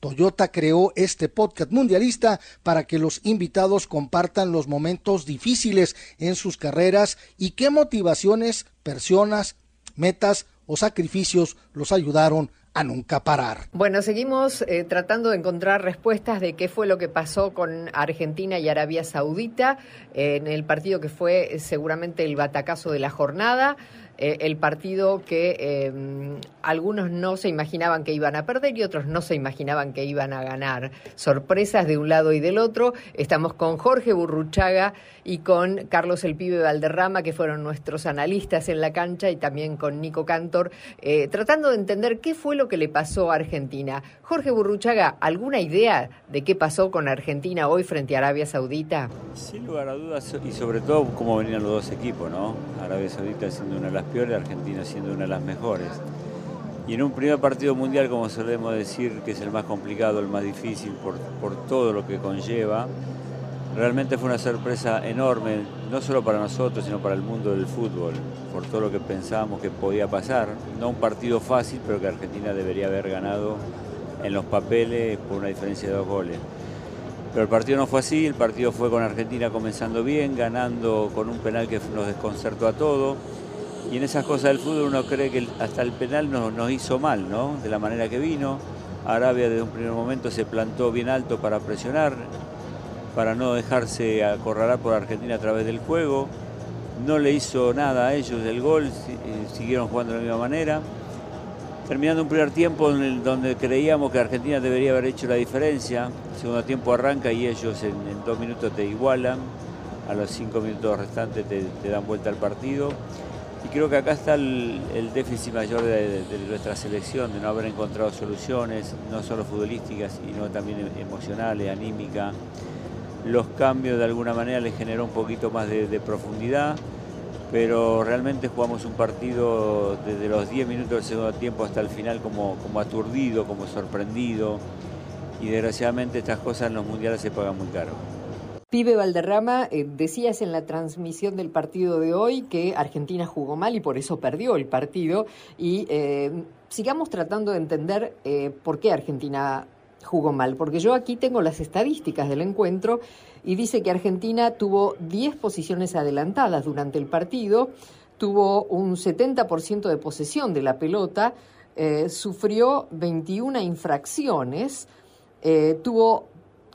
Toyota creó este podcast mundialista para que los invitados compartan los momentos difíciles en sus carreras y qué motivaciones, personas, metas o sacrificios los ayudaron a nunca parar. Bueno, seguimos eh, tratando de encontrar respuestas de qué fue lo que pasó con Argentina y Arabia Saudita en el partido que fue eh, seguramente el batacazo de la jornada. Eh, el partido que eh, algunos no se imaginaban que iban a perder y otros no se imaginaban que iban a ganar. Sorpresas de un lado y del otro. Estamos con Jorge Burruchaga y con Carlos El Pibe Valderrama, que fueron nuestros analistas en la cancha, y también con Nico Cantor, eh, tratando de entender qué fue lo que le pasó a Argentina. Jorge Burruchaga, ¿alguna idea de qué pasó con Argentina hoy frente a Arabia Saudita? Sin lugar a dudas, y sobre todo cómo venían los dos equipos, ¿no? Arabia Saudita siendo una de las peores, Argentina siendo una de las mejores. Y en un primer partido mundial, como solemos decir, que es el más complicado, el más difícil por, por todo lo que conlleva, realmente fue una sorpresa enorme, no solo para nosotros, sino para el mundo del fútbol, por todo lo que pensábamos que podía pasar. No un partido fácil, pero que Argentina debería haber ganado en los papeles por una diferencia de dos goles. Pero el partido no fue así, el partido fue con Argentina comenzando bien, ganando con un penal que nos desconcertó a todos. Y en esas cosas del fútbol uno cree que hasta el penal nos, nos hizo mal, ¿no? De la manera que vino. Arabia desde un primer momento se plantó bien alto para presionar, para no dejarse acorralar por Argentina a través del juego. No le hizo nada a ellos del gol, siguieron jugando de la misma manera. Terminando un primer tiempo en el, donde creíamos que Argentina debería haber hecho la diferencia. El segundo tiempo arranca y ellos en, dos minutos te igualan. A los cinco minutos restantes te, te, dan vuelta al partido. Y creo que acá está el, déficit mayor de, nuestra selección, de no haber encontrado soluciones, no solo futbolísticas, sino también emocionales, anímicas. Los cambios de alguna manera les generó un poquito más de, de profundidad pero realmente jugamos un partido desde los 10 minutos del segundo tiempo hasta el final como, como aturdido, como sorprendido, y desgraciadamente estas cosas en los mundiales se pagan muy caro. Pibe Valderrama, eh, decías en la transmisión del partido de hoy que Argentina jugó mal y por eso perdió el partido. Y eh, sigamos tratando de entender eh, por qué Argentina jugó mal, porque yo aquí tengo las estadísticas del encuentro y dice que Argentina tuvo 10 posiciones adelantadas durante el partido, tuvo un 70% de posesión de la pelota, sufrió 21 infracciones, tuvo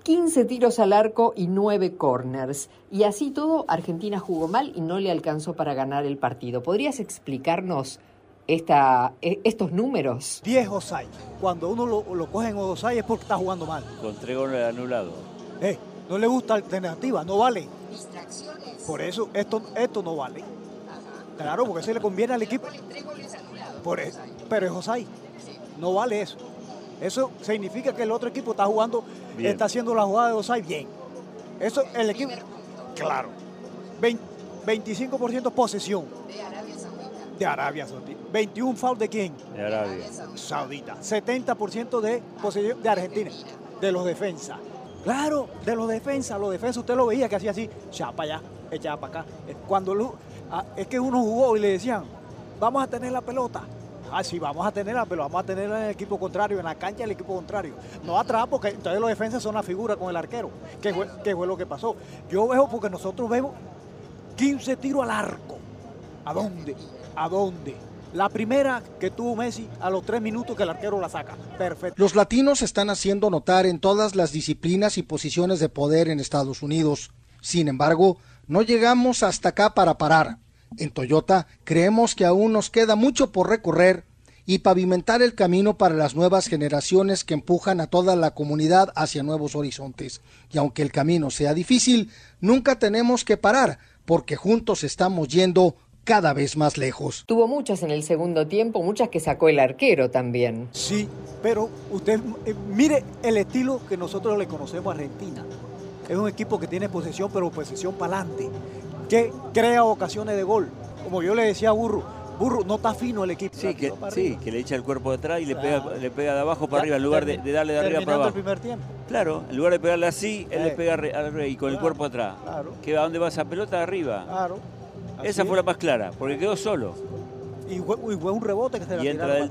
15 tiros al arco y 9 corners. Y así todo, Argentina jugó mal y no le alcanzó para ganar el partido. ¿Podrías explicarnos esta, estos números? 10 Osai. Cuando uno lo, lo coge en Osai es porque está jugando mal. Con tres goles anulados. Eh, no le gusta alternativa, no vale. Por eso esto, esto no vale. Claro, porque eso le conviene al equipo. Por eso, pero es Osai. No vale eso. Eso significa que el otro equipo está jugando, bien. está haciendo la jugada de Osai bien. Eso, el equipo. Claro. 20, 25% posesión. De Arabia Saudita. 21 foul de quién? De Arabia. Saudita. 70% de posesión de Argentina. De los defensas. Claro, de los defensas, los defensas usted lo veía que hacía así, echaba para allá, echaba para acá. Cuando lo, es que uno jugó y le decían, vamos a tener la pelota. Ah, sí, vamos a tenerla, pero vamos a tenerla en el equipo contrario, en la cancha del equipo contrario. No atrás, porque entonces los defensas son la figura con el arquero, que fue, que fue lo que pasó. Yo veo porque nosotros vemos 15 tiros al arco. ¿A dónde? ¿A dónde? La primera que tuvo Messi a los tres minutos que el arquero la saca. Perfecto. Los latinos están haciendo notar en todas las disciplinas y posiciones de poder en Estados Unidos. Sin embargo, no llegamos hasta acá para parar. En Toyota creemos que aún nos queda mucho por recorrer y pavimentar el camino para las nuevas generaciones que empujan a toda la comunidad hacia nuevos horizontes. Y aunque el camino sea difícil, nunca tenemos que parar, porque juntos estamos yendo cada vez más lejos. Tuvo muchas en el segundo tiempo, muchas que sacó el arquero también. Sí, pero usted eh, mire el estilo que nosotros le conocemos a Argentina. Es un equipo que tiene posesión, pero posesión para adelante, que crea ocasiones de gol. Como yo le decía a Burro, Burro, no está fino el equipo. Sí, que, sí, que le echa el cuerpo de atrás y le, pega, le pega de abajo para arriba en lugar de, darle de arriba para abajo. el primer tiempo. Claro, en lugar de pegarle así, él le eh. pega al y con el cuerpo atrás. Claro. Que a dónde va esa pelota arriba. Claro. Esa fue la más clara, porque quedó solo. Y fue, un rebote que se Y entra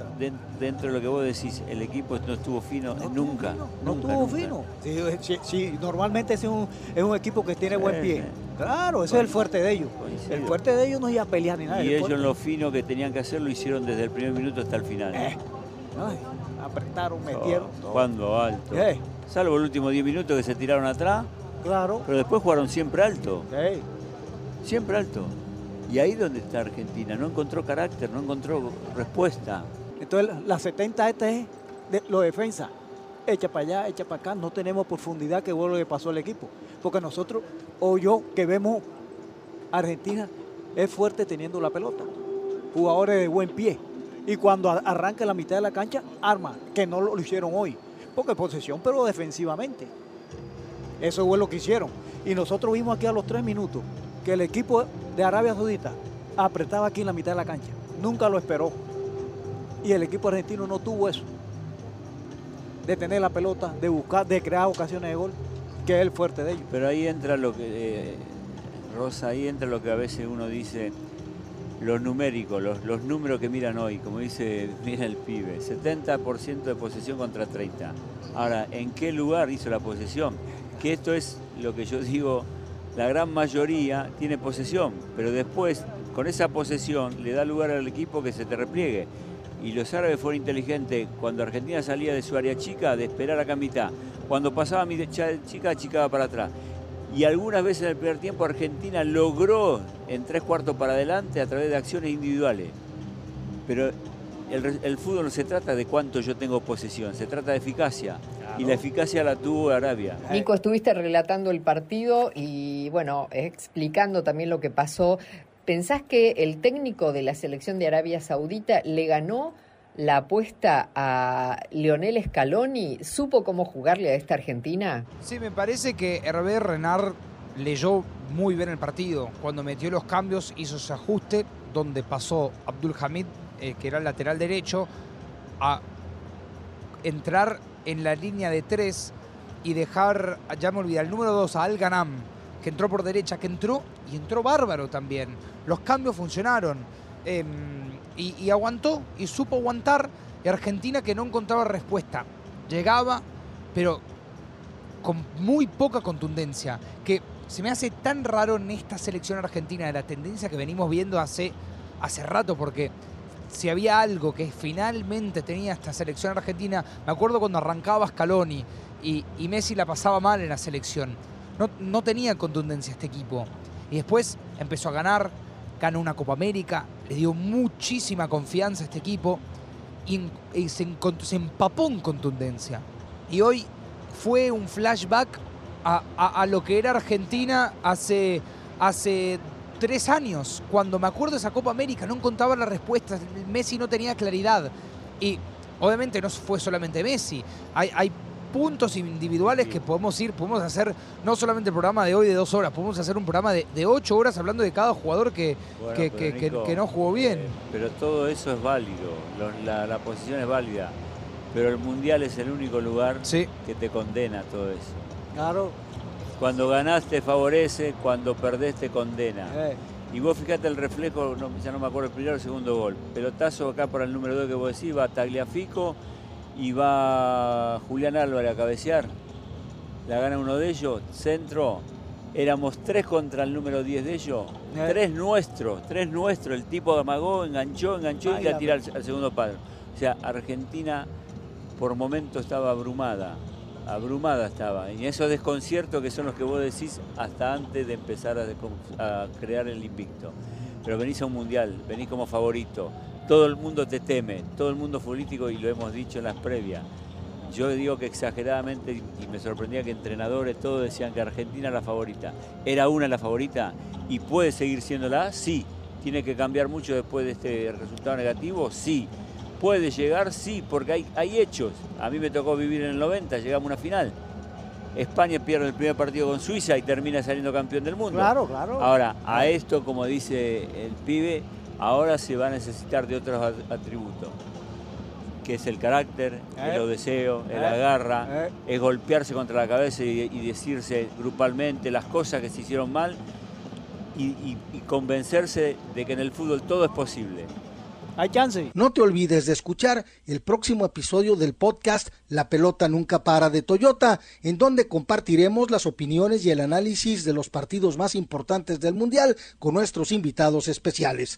dentro de lo que vos decís, el equipo no estuvo fino nunca. no estuvo fino. Sí, normalmente es un, es un equipo que tiene buen pie. Claro, ese es el fuerte de ellos. El fuerte de ellos no iba a pelear ni nada. Y ellos lo fino que tenían que hacer lo hicieron desde el primer minuto hasta el final. Eh, apretaron, metieron. Cuando alto. Eh. Salvo el último 10 minutos que se tiraron atrás. Claro. Pero después jugaron siempre alto. Siempre alto. Y ahí donde está Argentina, no encontró carácter, no encontró respuesta. Entonces la 70 este es de, lo defensa. Echa para allá, echa para acá, no tenemos profundidad que vuelve lo que pasó al equipo. Porque nosotros, o yo que vemos Argentina, es fuerte teniendo la pelota. Jugadores de buen pie. Y cuando arranca la mitad de la cancha, arma, que no lo hicieron hoy. Porque posesión, pero defensivamente. Eso fue lo que hicieron. Y nosotros vimos aquí a los tres minutos que el equipo de Arabia Saudita apretaba aquí en la mitad de la cancha. Nunca lo esperó. Y el equipo argentino no tuvo eso. De tener la pelota, de buscar, de crear ocasiones de gol, que es el fuerte de ellos. Pero ahí entra lo que, eh, Rosa, ahí entra lo que a veces uno dice, los numéricos, los, los números que miran hoy, como dice, mira el pibe, 70% de posesión contra 30. Ahora, ¿en qué lugar hizo la posesión? Que esto es lo que yo digo la gran mayoría tiene posesión, pero después con esa posesión le da lugar al equipo que se te repliegue. Y los árabes fueron inteligentes cuando Argentina salía de su área chica de esperar a mitad. Cuando pasaba mi chica, chicaba para atrás. Y algunas veces en el primer tiempo Argentina logró en tres cuartos para adelante a través de acciones individuales. Pero el, fútbol no se trata de cuánto yo tengo posesión, se trata de eficacia. Y la eficacia la tuvo Arabia. Nico, estuviste relatando el partido y, bueno, explicando también lo que pasó. ¿Pensás que el técnico de la selección de Arabia Saudita le ganó la apuesta a Leonel Scaloni? ¿Supo cómo jugarle a esta Argentina? Sí, me parece que Hervé Renard leyó muy bien el partido. Cuando metió los cambios, hizo ese ajuste donde pasó Abdul Hamid eh, que era el lateral derecho, a entrar en la línea de tres y dejar, ya me olvidé, el número dos a Al Ganam, que entró por derecha, que entró y entró bárbaro también. Los cambios funcionaron em, y, aguantó y supo aguantar. Y Argentina que no encontraba respuesta. Llegaba, pero con muy poca contundencia. Que se me hace tan raro en esta selección argentina de la tendencia que venimos viendo hace, hace rato, porque si había algo que finalmente tenía esta selección argentina, me acuerdo cuando arrancaba Scaloni y, Messi la pasaba mal en la selección. No, no, tenía contundencia este equipo. Y después empezó a ganar, ganó una Copa América, le dio muchísima confianza a este equipo y, se, empapó en contundencia. Y hoy fue un flashback a, lo que era Argentina hace, hace tres años, cuando me acuerdo de esa Copa América, no encontraba las respuestas, Messi no tenía claridad. Y obviamente no fue solamente Messi, hay, puntos individuales que podemos ir, podemos hacer no solamente el programa de hoy de dos horas, podemos hacer un programa de, ocho horas hablando de cada jugador que, que, no jugó bien. Eh, pero todo eso es válido, la, posición es válida, pero el Mundial es el único lugar que te condena todo eso. Claro, cuando ganás te favorece, cuando perdés te condena. Eh. Y vos fíjate el reflejo, ya no me acuerdo el primero o el segundo gol. Pelotazo acá por el número 2 que vos decís, va Tagliafico y va Julián Álvarez a cabecear. La gana uno de ellos, centro. Éramos tres contra el número 10 de ellos. Eh. Tres nuestros, tres nuestros. El tipo amagó, enganchó, enganchó y la tira al, al segundo palo. O sea, Argentina por momento estaba abrumada abrumada estaba. Y esos desconciertos que son los que vos decís hasta antes de empezar a, crear el invicto. Pero venís a un mundial, venís como favorito. Todo el mundo te teme, todo el mundo político y lo hemos dicho en las previas. Yo digo que exageradamente, y me sorprendía que entrenadores todos decían que Argentina era la favorita. ¿Era una la favorita? ¿Y puede seguir siendo la? Sí, tiene que cambiar mucho después de este resultado negativo, sí. ¿Puede llegar? Sí, porque hay, hay hechos. A mí me tocó vivir en el 90, llegamos a una final. España pierde el primer partido con Suiza y termina saliendo campeón del mundo. Claro, claro. Ahora, a esto, como dice el pibe, ahora se va a necesitar de otros atributos, que es el carácter, eh, el deseo, el eh, agarra, eh. es golpearse contra la cabeza y, decirse grupalmente las cosas que se hicieron mal y convencerse de que en el fútbol todo es posible. No te olvides de escuchar el próximo episodio del podcast La pelota nunca para de Toyota, en donde compartiremos las opiniones y el análisis de los partidos más importantes del Mundial con nuestros invitados especiales.